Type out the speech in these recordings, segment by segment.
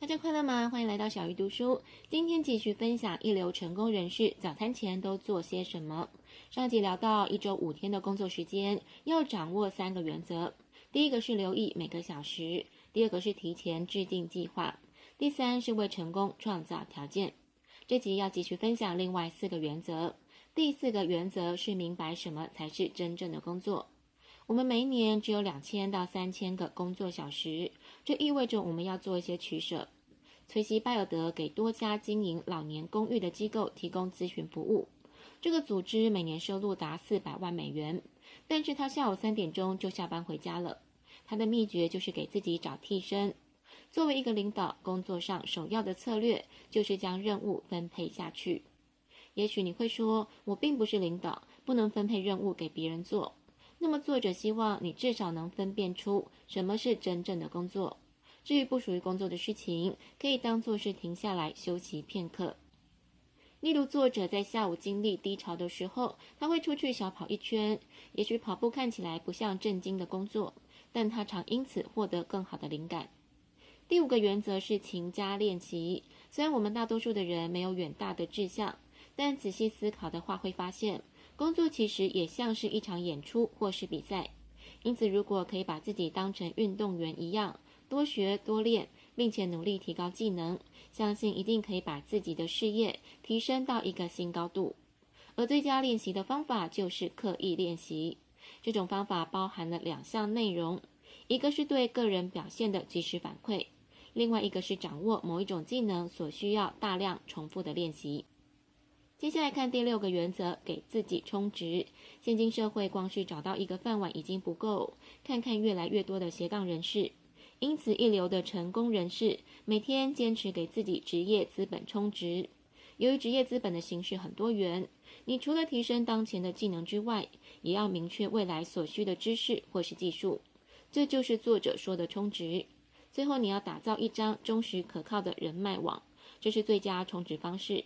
大家快乐吗？欢迎来到小鱼读书。今天继续分享一流成功人士早餐前都做些什么。上集聊到一周五天的工作时间，要掌握三个原则。第一个是留意每个小时，第二个是提前制定计划，第三是为成功创造条件。这集要继续分享另外四个原则。第四个原则是明白什么才是真正的工作。我们每一年只有两千到三千个工作小时，这意味着我们要做一些取舍。崔西·拜尔德给多家经营老年公寓的机构提供咨询服务，这个组织每年收入达四百万美元，但是他下午三点钟就下班回家了。他的秘诀就是给自己找替身。作为一个领导，工作上首要的策略就是将任务分配下去。也许你会说，我并不是领导，不能分配任务给别人做。那么，作者希望你至少能分辨出什么是真正的工作。至于不属于工作的事情，可以当作是停下来休息片刻。例如，作者在下午经历低潮的时候，他会出去小跑一圈。也许跑步看起来不像正经的工作，但他常因此获得更好的灵感。第五个原则是勤加练习。虽然我们大多数的人没有远大的志向，但仔细思考的话，会发现。工作其实也像是一场演出或是比赛，因此如果可以把自己当成运动员一样，多学多练，并且努力提高技能，相信一定可以把自己的事业提升到一个新高度。而最佳练习的方法就是刻意练习。这种方法包含了两项内容，一个是对个人表现的及时反馈，另外一个是掌握某一种技能所需要大量重复的练习。接下来看第六个原则，给自己充值。现今社会，光是找到一个饭碗已经不够，看看越来越多的斜杠人士。因此，一流的成功人士每天坚持给自己职业资本充值。由于职业资本的形式很多元，你除了提升当前的技能之外，也要明确未来所需的知识或是技术。这就是作者说的充值。最后，你要打造一张忠实可靠的人脉网，这是最佳充值方式。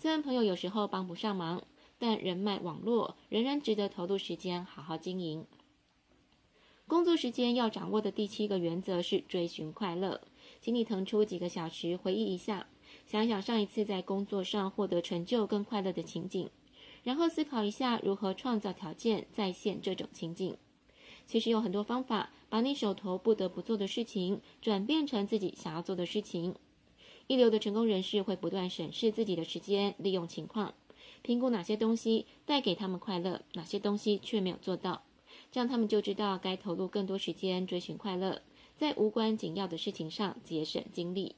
虽然朋友有时候帮不上忙，但人脉网络仍然值得投入时间好好经营。工作时间要掌握的第七个原则是追寻快乐，请你腾出几个小时回忆一下，想想上一次在工作上获得成就跟快乐的情景，然后思考一下如何创造条件再现这种情景。其实有很多方法，把你手头不得不做的事情转变成自己想要做的事情。一流的成功人士会不断审视自己的时间利用情况，评估哪些东西带给他们快乐，哪些东西却没有做到，这样他们就知道该投入更多时间追寻快乐，在无关紧要的事情上节省精力。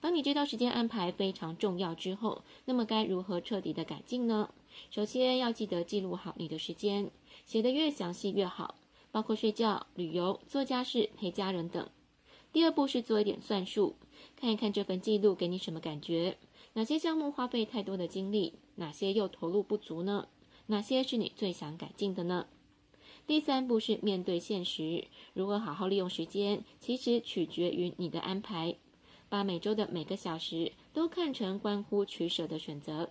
当你知道时间安排非常重要之后，那么该如何彻底的改进呢？首先要记得记录好你的时间，写得越详细越好，包括睡觉、旅游、做家事、陪家人等。第二步是做一点算术。看一看这份记录给你什么感觉？哪些项目花费太多的精力？哪些又投入不足呢？哪些是你最想改进的呢？第三步是面对现实，如何好好利用时间，其实取决于你的安排。把每周的每个小时都看成关乎取舍的选择。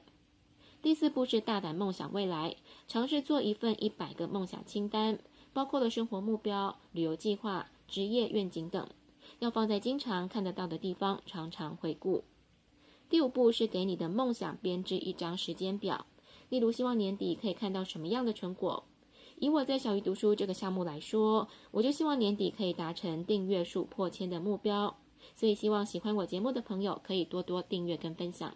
第四步是大胆梦想未来，尝试做一份一百个梦想清单，包括了生活目标、旅游计划、职业愿景等。要放在经常看得到的地方，常常回顾。第五步是给你的梦想编织一张时间表，例如希望年底可以看到什么样的成果。以我在小鱼读书这个项目来说，我就希望年底可以达成订阅数破千的目标。所以希望喜欢我节目的朋友可以多多订阅跟分享。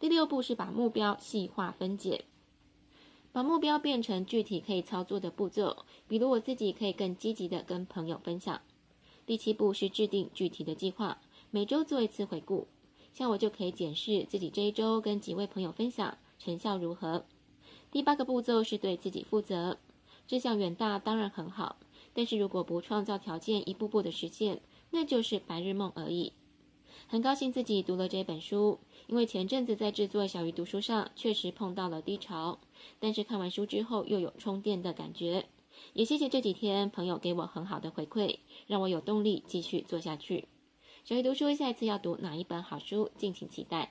第六步是把目标细化分解，把目标变成具体可以操作的步骤，比如我自己可以更积极的跟朋友分享。第七步是制定具体的计划，每周做一次回顾，像我就可以检视自己这一周跟几位朋友分享成效如何。第八个步骤是对自己负责，志向远大当然很好，但是如果不创造条件，一步步的实现，那就是白日梦而已。很高兴自己读了这本书，因为前阵子在制作小鱼读书上确实碰到了低潮，但是看完书之后又有充电的感觉。也谢谢这几天朋友给我很好的回馈，让我有动力继续做下去。小鱼读书下一次要读哪一本好书，敬请期待。